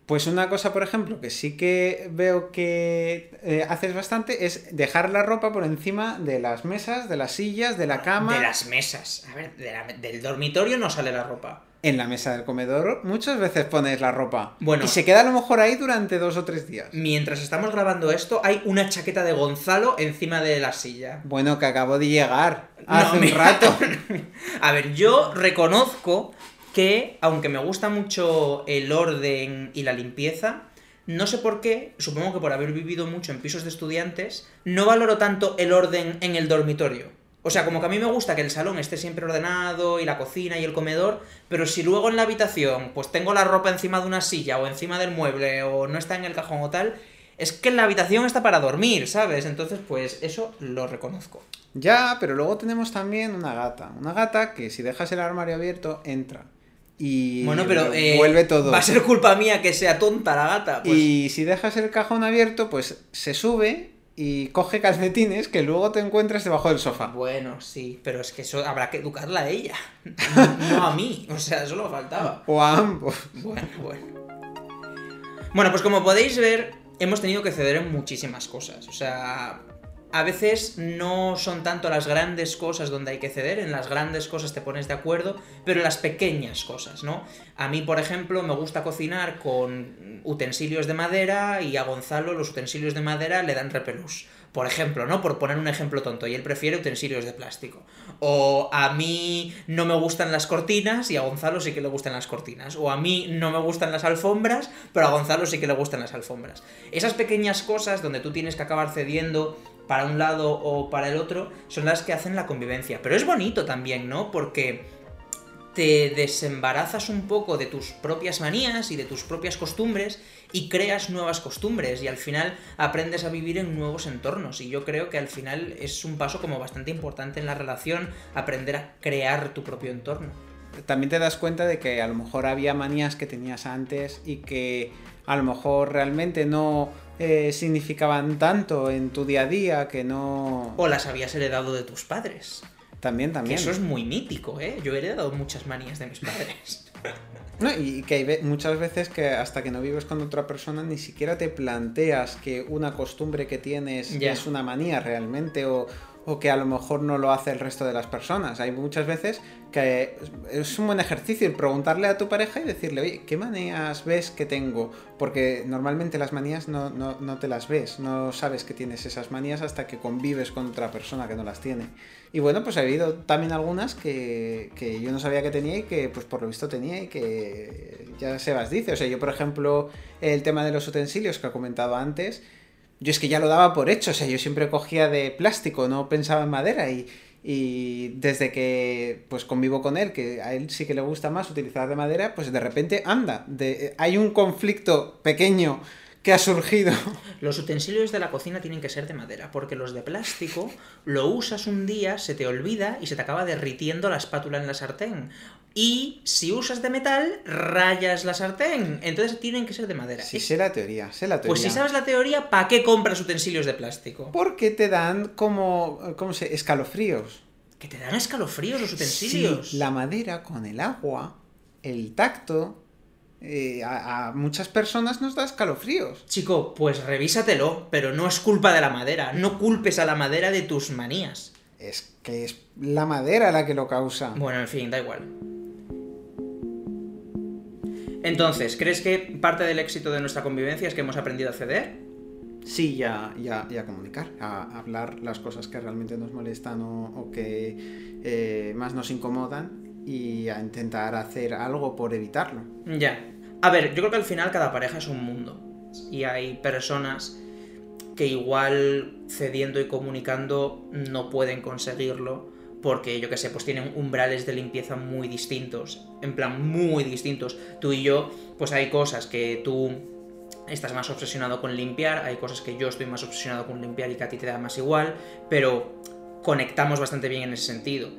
Pues una cosa, por ejemplo, que sí que veo que eh, haces bastante es dejar la ropa por encima de las mesas, de las sillas, de la cama. De las mesas. A ver, de la- del dormitorio no sale la ropa. En la mesa del comedor muchas veces pones la ropa. Bueno. Y se queda a lo mejor ahí durante dos o tres días. Mientras estamos grabando esto, hay una chaqueta de Gonzalo encima de la silla. Bueno, que acabo de llegar No, hace un rato. A ver, yo reconozco que, aunque me gusta mucho el orden y la limpieza, no sé por qué, supongo que por haber vivido mucho en pisos de estudiantes, no valoro tanto el orden en el dormitorio. O sea, como que a mí me gusta que el salón esté siempre ordenado y la cocina y el comedor, pero si luego en la habitación pues tengo la ropa encima de una silla o encima del mueble o no está en el cajón o tal, es que la habitación está para dormir, ¿sabes? Entonces, pues eso lo reconozco. Ya, pero luego tenemos también una gata. Una gata que si dejas el armario abierto, entra. Y Bueno, pero eh, vuelve todo. va a ser culpa mía que sea tonta la gata. Pues, Y si dejas el cajón abierto, pues se sube y coge calcetines que luego te encuentras debajo del sofá. Bueno, sí, pero es que eso habrá que educarla a ella, no, a mí, o sea, solo faltaba. O a ambos. Bueno, bueno. Bueno, pues como podéis ver, hemos tenido que ceder en muchísimas cosas. O sea, a veces no son tanto las grandes cosas donde hay que ceder, en las grandes cosas te pones de acuerdo, pero en las pequeñas cosas, ¿no? A mí, por ejemplo, me gusta cocinar con utensilios de madera y a Gonzalo los utensilios de madera le dan repelús. Por ejemplo, ¿no? Por poner un ejemplo tonto, y él prefiere utensilios de plástico. O a mí no me gustan las cortinas y a Gonzalo sí que le gustan las cortinas. O a mí no me gustan las alfombras, pero a Gonzalo sí que le gustan las alfombras. Esas pequeñas cosas donde tú tienes que acabar cediendo para un lado o para el otro son las que hacen la convivencia. Pero es bonito también, ¿no? Porque te desembarazas un poco de tus propias manías y de tus propias costumbres y creas nuevas costumbres y al final aprendes a vivir en nuevos entornos y yo creo que al final es un paso como bastante importante en la relación aprender a crear tu propio entorno. También te das cuenta de que a lo mejor había manías que tenías antes y que a lo mejor realmente no eh, significaban tanto en tu día a día, que no... O las habías heredado de tus padres. También, Que también. eso es muy mítico, ¿eh? Yo he heredado muchas manías de mis padres. No, y que hay muchas veces que hasta que no vives con otra persona ni siquiera te planteas que una costumbre que tienes es una manía realmente o, o que a lo mejor no lo hace el resto de las personas. Hay muchas veces que es un buen ejercicio el preguntarle a tu pareja y decirle, oye, ¿qué manías ves que tengo? Porque normalmente las manías no, no, te las ves, no sabes que tienes esas manías hasta que convives con otra persona que no las tiene. Y bueno, pues ha habido también algunas que, que yo no sabía que tenía y que pues por lo visto tenía y que ya Sebas dice. O sea, yo por ejemplo, el tema de los utensilios que ha comentado antes, yo es que ya lo daba por hecho, o sea, yo siempre cogía de plástico, no pensaba en madera y, desde que pues convivo con él, que a él sí que le gusta más utilizar de madera, pues de repente anda, de, hay un conflicto pequeño que ha surgido. Los utensilios de la cocina tienen que ser de madera, porque los de plástico lo usas un día, se te olvida y se te acaba derritiendo la espátula en la sartén. Y si usas de metal, rayas la sartén. Entonces tienen que ser de madera. Sí, sé la teoría, sé la teoría. Pues si sabes la teoría, ¿para qué compras utensilios de plástico? Porque te dan como, ¿cómo se? Escalofríos. Que te dan escalofríos los utensilios. Sí, la madera con el agua, el tacto, eh, a, muchas personas nos da escalofríos. Chico, pues revísatelo, pero no es culpa de la madera. No culpes a la madera de tus manías. Es que es la madera la que lo causa. Bueno, en fin, da igual. Entonces, ¿crees que parte del éxito de nuestra convivencia es que hemos aprendido a ceder? Sí, ya, ya, ya comunicar, a hablar las cosas que realmente nos molestan o, que eh, más nos incomodan y a intentar hacer algo por evitarlo. Ya. A ver, yo creo que al final cada pareja es un mundo. Y hay personas que igual cediendo y comunicando no pueden conseguirlo porque yo que sé, pues tienen umbrales de limpieza muy distintos, en plan muy distintos. Tú y yo, pues hay cosas que tú estás más obsesionado con limpiar, hay cosas que yo estoy más obsesionado con limpiar y que a ti te da más igual, pero conectamos bastante bien en ese sentido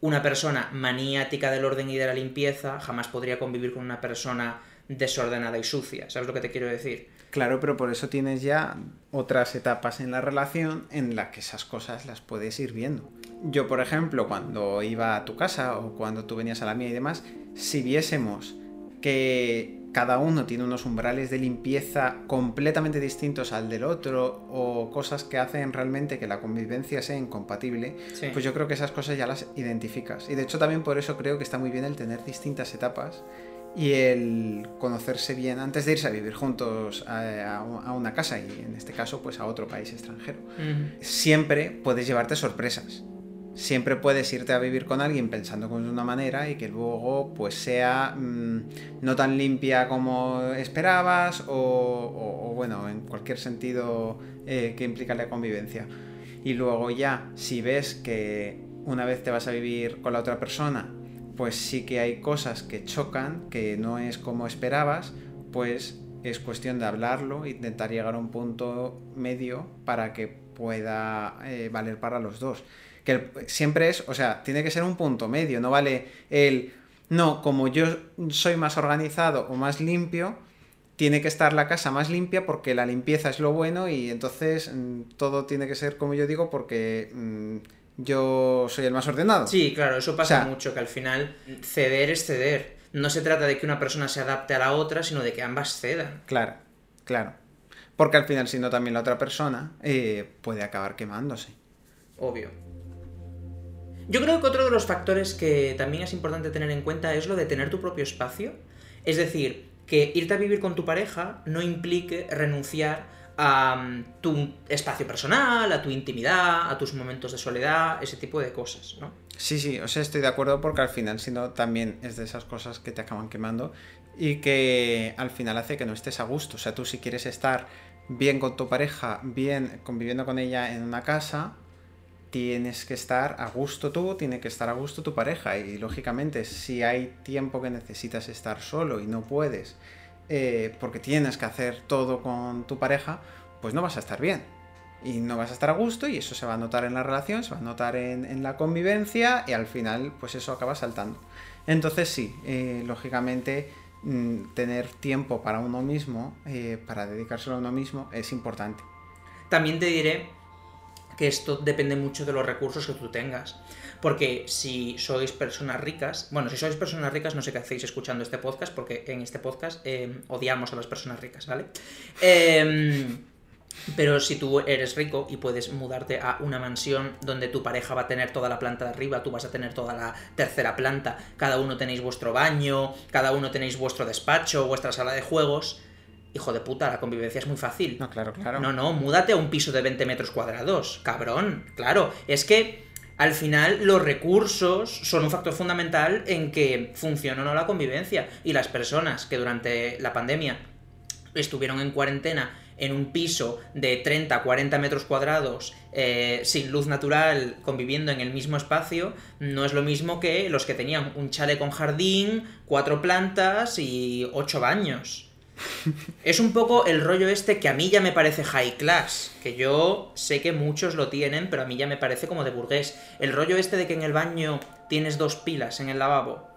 una persona maniática del orden y de la limpieza jamás podría convivir con una persona desordenada y sucia. ¿Sabes lo que te quiero decir? Claro, pero por eso tienes ya otras etapas en la relación en las que esas cosas las puedes ir viendo. Yo, por ejemplo, cuando iba a tu casa o cuando tú venías a la mía y demás, si viésemos que cada uno tiene unos umbrales de limpieza completamente distintos al del otro o cosas que hacen realmente que la convivencia sea incompatible, pues yo creo que esas cosas ya las identificas. Y de hecho también por eso creo que está muy bien el tener distintas etapas y el conocerse bien antes de irse a vivir juntos a, una casa y en este caso pues a otro país extranjero. Siempre puedes llevarte sorpresas siempre puedes irte a vivir con alguien pensando de una manera y que luego pues sea mm, no tan limpia como esperabas o, bueno, en cualquier sentido eh, que implica la convivencia. Y luego ya, si ves que una vez te vas a vivir con la otra persona, pues sí que hay cosas que chocan, que no es como esperabas, pues es cuestión de hablarlo, intentar llegar a un punto medio para que pueda eh, valer para los dos. Que siempre es, o sea, tiene que ser un punto medio, no vale el, no, como yo soy más organizado o más limpio, tiene que estar la casa más limpia porque la limpieza es lo bueno y entonces mm, todo tiene que ser como yo digo porque mm, yo soy el más ordenado. Sí, claro, eso pasa mucho, que al final ceder es ceder. No se trata de que una persona se adapte a la otra, sino de que ambas cedan. Claro, claro. Porque al final, si no, también la otra persona eh, puede acabar quemándose. Obvio. Yo creo que otro de los factores que también es importante tener en cuenta es lo de tener tu propio espacio. Es decir, que irte a vivir con tu pareja no implique renunciar a mm, tu espacio personal, a tu intimidad, a tus momentos de soledad, ese tipo de cosas, ¿no? Sí, sí, o sea, estoy de acuerdo porque al final, si no, también es de esas cosas que te acaban quemando y que al final hace que no estés a gusto. O sea, tú si quieres estar bien con tu pareja, bien conviviendo con ella en una casa, tienes que estar a gusto tú, tiene que estar a gusto tu pareja. Y lógicamente, si hay tiempo que necesitas estar solo y no puedes, eh, porque tienes que hacer todo con tu pareja, pues no vas a estar bien. Y no vas a estar a gusto y eso se va a notar en la relación, se va a notar en, la convivencia y al final pues eso acaba saltando. Entonces sí, eh, lógicamente mm, tener tiempo para uno mismo, eh, para dedicárselo a uno mismo, es importante. También te diré que esto depende mucho de los recursos que tú tengas. Porque si sois personas ricas, bueno, si sois personas ricas, no sé qué hacéis escuchando este podcast, porque en este podcast em, odiamos a las personas ricas, ¿vale? Em, Pero si tú eres rico y puedes mudarte a una mansión donde tu pareja va a tener toda la planta de arriba, tú vas a tener toda la tercera planta, cada uno tenéis vuestro baño, cada uno tenéis vuestro despacho, vuestra sala de juegos, hijo de puta, la convivencia es muy fácil. No, claro, claro. No, no, múdate a un piso de 20 metros cuadrados, cabrón. Claro, es que al final los recursos son un factor fundamental en que funcione o no la convivencia. Y las personas que durante la pandemia estuvieron en cuarentena en un piso de 30, 40 metros cuadrados, eh, sin luz natural, conviviendo en el mismo espacio, no es lo mismo que los que tenían un chale con jardín, cuatro plantas y ocho baños. Es un poco el rollo este que a mí ya me parece high class, que yo sé que muchos lo tienen, pero a mí ya me parece como de burgués. El rollo este de que en el baño tienes dos pilas en el lavabo.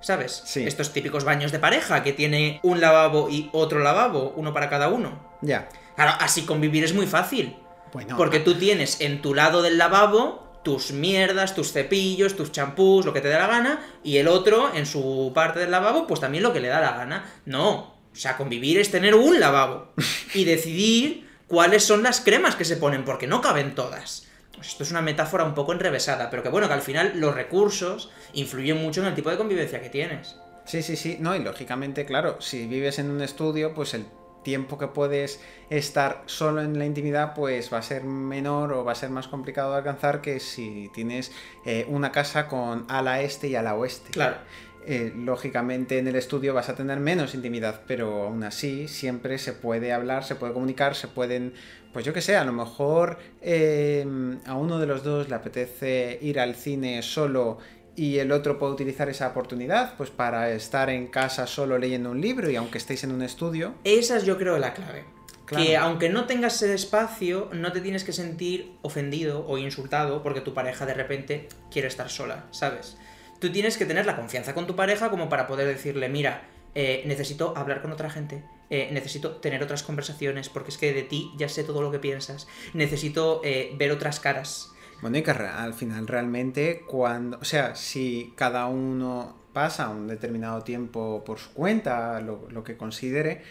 ¿Sabes? Sí. Estos típicos baños de pareja que tiene un lavabo y otro lavabo, uno para cada uno. Ya. Claro, así convivir es muy fácil. Bueno. Porque tú tienes en tu lado del lavabo tus mierdas, tus cepillos, tus champús, lo que te dé la gana, y el otro, en su parte del lavabo, pues también lo que le da la gana. No. O sea, convivir es tener un lavabo y decidir cuáles son las cremas que se ponen, porque no caben todas. Pues esto es una metáfora un poco enrevesada, pero que bueno, que al final los recursos influyen mucho en el tipo de convivencia que tienes. Sí, sí, sí. No, y lógicamente, claro, si vives en un estudio, pues el tiempo que puedes estar solo en la intimidad, pues va a ser menor o va a ser más complicado de alcanzar que si tienes eh, una casa con ala este y ala oeste. Claro. Eh, lógicamente en el estudio vas a tener menos intimidad, pero aún así siempre se puede hablar, se puede comunicar, se pueden, pues yo que sé, a lo mejor eh, a uno de los dos le apetece ir al cine solo y el otro puede utilizar esa oportunidad pues para estar en casa solo leyendo un libro y aunque estéis en un estudio. Esa es yo creo la clave. Claro. Que aunque no tengas ese espacio, no te tienes que sentir ofendido o insultado porque tu pareja de repente quiere estar sola, ¿sabes? Tú tienes que tener la confianza con tu pareja como para poder decirle, mira, eh, necesito hablar con otra gente, eh, necesito tener otras conversaciones, porque es que de ti ya sé todo lo que piensas, necesito eh, ver otras caras. Bueno, y que al final realmente cuando, o sea, si cada uno pasa un determinado tiempo por su cuenta, lo que considere,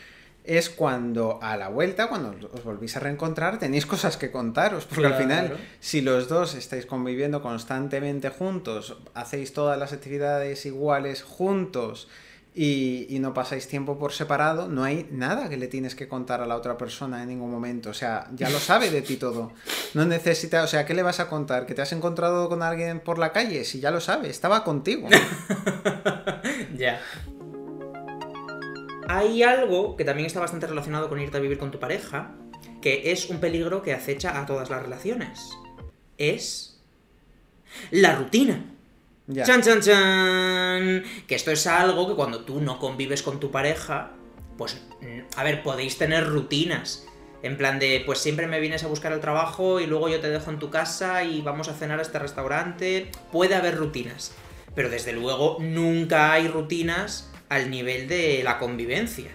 es cuando a la vuelta, cuando os volvís a reencontrar, tenéis cosas que contaros, porque al final, Claro. si los dos estáis conviviendo constantemente juntos, hacéis todas las actividades iguales juntos y, y no pasáis tiempo por separado, no hay nada que le tienes que contar a la otra persona en ningún momento. O sea, ya lo sabe de ti todo. No necesita, o sea, ¿qué le vas a contar? ¿Que te has encontrado con alguien por la calle? Si ya lo sabe, estaba contigo. Ya. Hay algo que también está bastante relacionado con irte a vivir con tu pareja, que es un peligro que acecha a todas las relaciones. Es la rutina. Ya. Chan, chan, chan. Que esto es algo que cuando tú no convives con tu pareja, pues, mm, a ver, podéis tener rutinas. En plan de, pues siempre me vienes a buscar al trabajo y luego yo te dejo en tu casa y vamos a cenar a este restaurante. Puede haber rutinas. Pero desde luego nunca hay rutinas al nivel de la convivencia.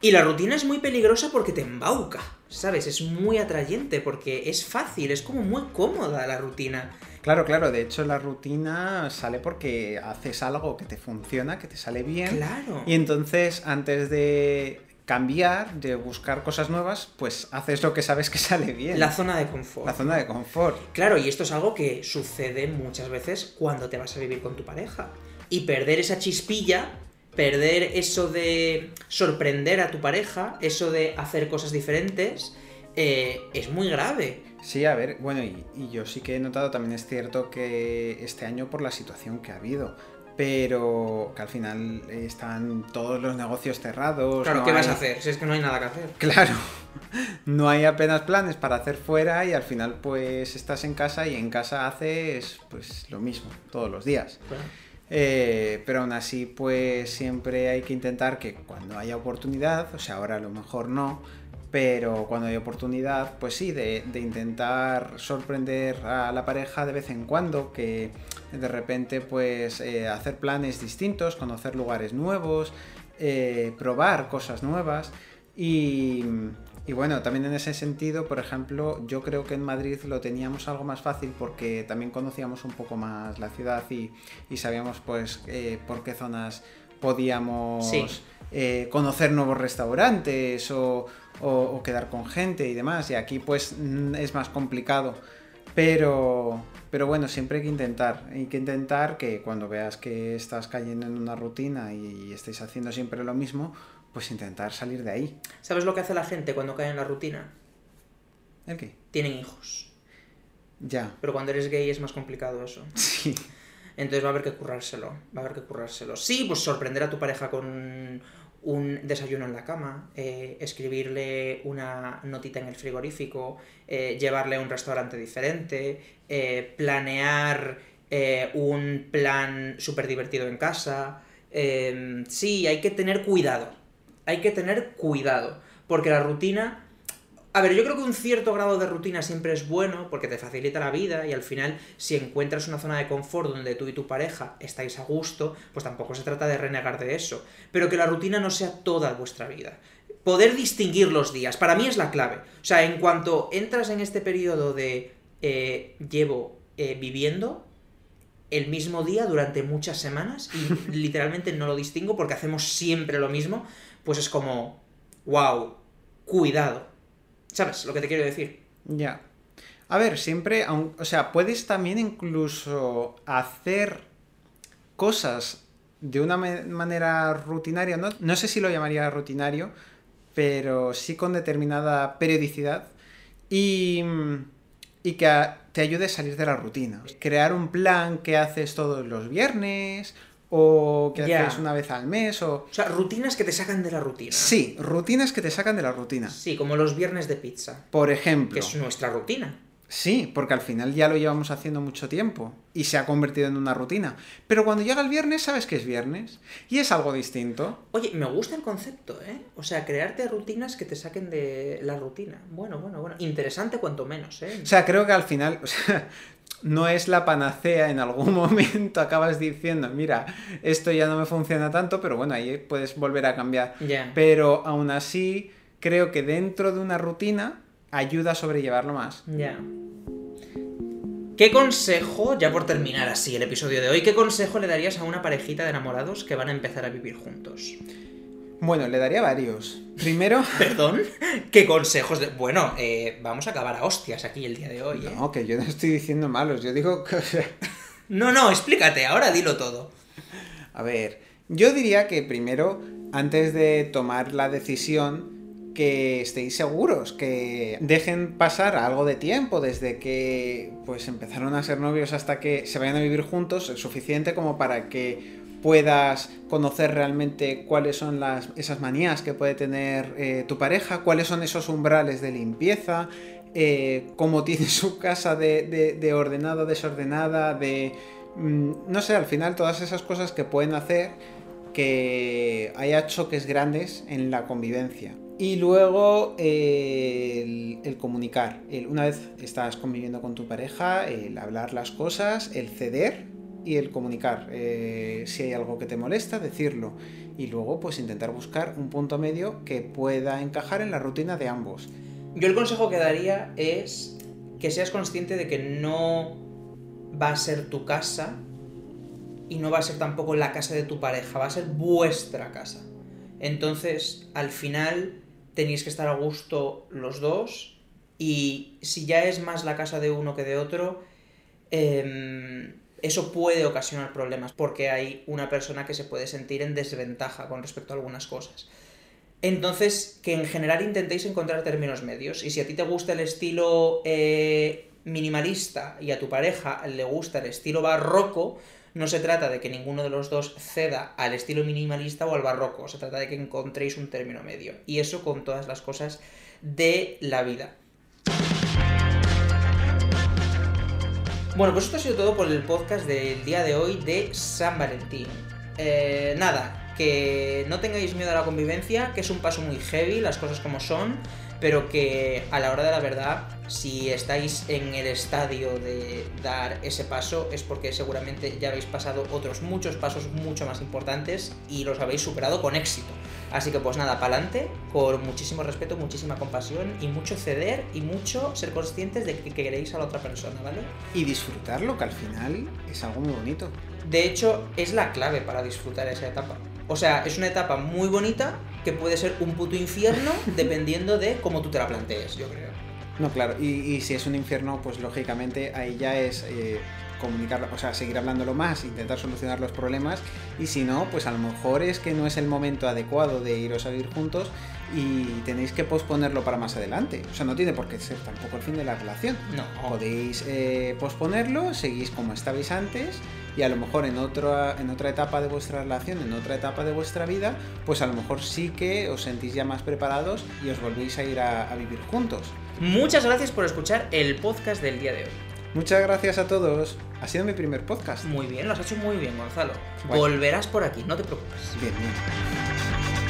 Y la rutina es muy peligrosa porque te embauca, ¿sabes? Es muy atrayente porque es fácil, es como muy cómoda la rutina. Claro, claro, de hecho la rutina sale porque haces algo que te funciona, que te sale bien. Claro. Y entonces, antes de cambiar, de buscar cosas nuevas, pues haces lo que sabes que sale bien. La zona de confort. La zona de confort. Claro, y esto es algo que sucede muchas veces cuando te vas a vivir con tu pareja. Y perder esa chispilla, perder eso de sorprender a tu pareja, eso de hacer cosas diferentes, eh, es muy grave. Sí, a ver, bueno, y, y yo sí que he notado, también es cierto que este año por la situación que ha habido, pero que al final están todos los negocios cerrados. Claro, no ¿qué vas hay- a hacer? Si es que no hay nada que hacer. Claro, no hay apenas planes para hacer fuera y al final pues estás en casa y en casa haces pues lo mismo todos los días. Claro. Eh, pero aún así, pues siempre hay que intentar que cuando haya oportunidad, o sea, ahora a lo mejor no, pero cuando hay oportunidad, pues sí, de, intentar sorprender a la pareja de vez en cuando, que de repente, pues eh, hacer planes distintos, conocer lugares nuevos, eh, probar cosas nuevas y. Y bueno, también en ese sentido, por ejemplo, yo creo que en Madrid lo teníamos algo más fácil porque también conocíamos un poco más la ciudad y, y sabíamos pues eh, por qué zonas podíamos Sí. eh, conocer nuevos restaurantes o, o- o quedar con gente y demás. Y aquí pues mm, es más complicado. Pero, pero bueno, siempre hay que intentar. Hay que intentar que cuando veas que estás cayendo en una rutina y estáis haciendo siempre lo mismo, pues intentar salir de ahí. ¿Sabes lo que hace la gente cuando cae en la rutina? ¿El qué? Tienen hijos. Ya. Pero cuando eres gay es más complicado eso. Sí. Entonces va a haber que currárselo. Va a haber que currárselo. Sí, pues sorprender a tu pareja con un, un desayuno en la cama, eh, escribirle una notita en el frigorífico, eh, llevarle a un restaurante diferente, eh, planear un plan súper divertido en casa. Sí, hay que tener cuidado. Hay que tener cuidado. Porque la rutina a ver, yo creo que un cierto grado de rutina siempre es bueno porque te facilita la vida y al final si encuentras una zona de confort donde tú y tu pareja estáis a gusto, pues tampoco se trata de renegar de eso. Pero que la rutina no sea toda vuestra vida. Poder distinguir los días, para mí es la clave. O sea, en cuanto entras en este periodo de eh, llevo eh, viviendo el mismo día durante muchas semanas y literalmente no lo distingo porque hacemos siempre lo mismo, pues es como, wow, cuidado. ¿Sabes lo que te quiero decir? Ya. A ver, siempre, o sea, puedes también incluso hacer cosas de una manera rutinaria, no, no sé si lo llamaría rutinario, pero sí con determinada periodicidad y, y que te ayude a salir de la rutina. Crear un plan que haces todos los viernes o que haces una vez al mes o... O sea, rutinas que te sacan de la rutina. Sí, rutinas que te sacan de la rutina. Sí, como los viernes de pizza, Por que ejemplo... es nuestra rutina. Sí, porque al final ya lo llevamos haciendo mucho tiempo y se ha convertido en una rutina. Pero cuando llega el viernes sabes que es viernes y es algo distinto. Oye, me gusta el concepto, ¿eh? O sea, crearte rutinas que te saquen de la rutina. Bueno, bueno, bueno. Interesante cuanto menos, ¿eh? O sea, creo que al final o sea, no es la panacea. En algún momento acabas diciendo, mira, esto ya no me funciona tanto, pero bueno, ahí puedes volver a cambiar. Pero aún así, creo que dentro de una rutina ayuda a sobrellevarlo más. Ya. ¿Qué consejo, ya por terminar así el episodio de hoy, qué consejo le darías a una parejita de enamorados que van a empezar a vivir juntos? Bueno, le daría varios. Primero... ¿Perdón? ¿Qué consejos de.? Bueno, eh, vamos a acabar a hostias aquí el día de hoy, ¿eh? No, que yo no estoy diciendo malos, yo digo que... No, no, explícate, ahora dilo todo. A ver, yo diría que primero, antes de tomar la decisión, que estéis seguros, que dejen pasar algo de tiempo desde que pues empezaron a ser novios hasta que se vayan a vivir juntos, es suficiente como para que puedas conocer realmente cuáles son las, esas manías que puede tener eh, tu pareja, cuáles son esos umbrales de limpieza, eh, cómo tiene su casa de, de, de ordenada, desordenada, de... mm, no sé, al final todas esas cosas que pueden hacer que haya choques grandes en la convivencia. Y luego eh, el, comunicar. Una vez estás conviviendo con tu pareja, el hablar las cosas, el ceder y el comunicar. Eh, si hay algo que te molesta, decirlo. Y luego pues intentar buscar un punto medio que pueda encajar en la rutina de ambos. Yo el consejo que daría es que seas consciente de que no va a ser tu casa y no va a ser tampoco la casa de tu pareja, va a ser vuestra casa. Entonces, al final, tenéis que estar a gusto los dos y si ya es más la casa de uno que de otro, em, eso puede ocasionar problemas porque hay una persona que se puede sentir en desventaja con respecto a algunas cosas. Entonces, que en general intentéis encontrar términos medios. Y si a ti te gusta el estilo eh, minimalista y a tu pareja le gusta el estilo barroco, no se trata de que ninguno de los dos ceda al estilo minimalista o al barroco. Se trata de que encontréis un término medio. Y eso con todas las cosas de la vida. Bueno, pues esto ha sido todo por el podcast del día de hoy de San Valentín. Eh, nada, que no tengáis miedo a la convivencia, que es un paso muy heavy, las cosas como son, pero que a la hora de la verdad, si estáis en el estadio de dar ese paso, es porque seguramente ya habéis pasado otros muchos pasos mucho más importantes y los habéis superado con éxito. Así que pues nada, pa'lante, con muchísimo respeto, muchísima compasión y mucho ceder y mucho ser conscientes de que queréis a la otra persona, ¿vale? Y disfrutarlo, que al final es algo muy bonito. De hecho, es la clave para disfrutar esa etapa. O sea, es una etapa muy bonita que puede ser un puto infierno dependiendo de cómo tú te la plantees, yo creo. No, claro, y, y si es un infierno, pues lógicamente ahí ya es eh, comunicar, o sea, seguir hablándolo más, intentar solucionar los problemas, y si no, pues a lo mejor es que no es el momento adecuado de iros a vivir juntos y tenéis que posponerlo para más adelante. O sea, no tiene por qué ser tampoco el fin de la relación. No. Podéis eh, posponerlo, seguís como estabais antes y a lo mejor en otra, en otra etapa de vuestra relación, en otra etapa de vuestra vida, pues a lo mejor sí que os sentís ya más preparados y os volvéis a ir a, a vivir juntos. Muchas gracias por escuchar el podcast del día de hoy. Muchas gracias a todos. Ha sido mi primer podcast. Muy bien, lo has hecho muy bien, Gonzalo. Guay. Volverás por aquí, no te preocupes. Bien, bien.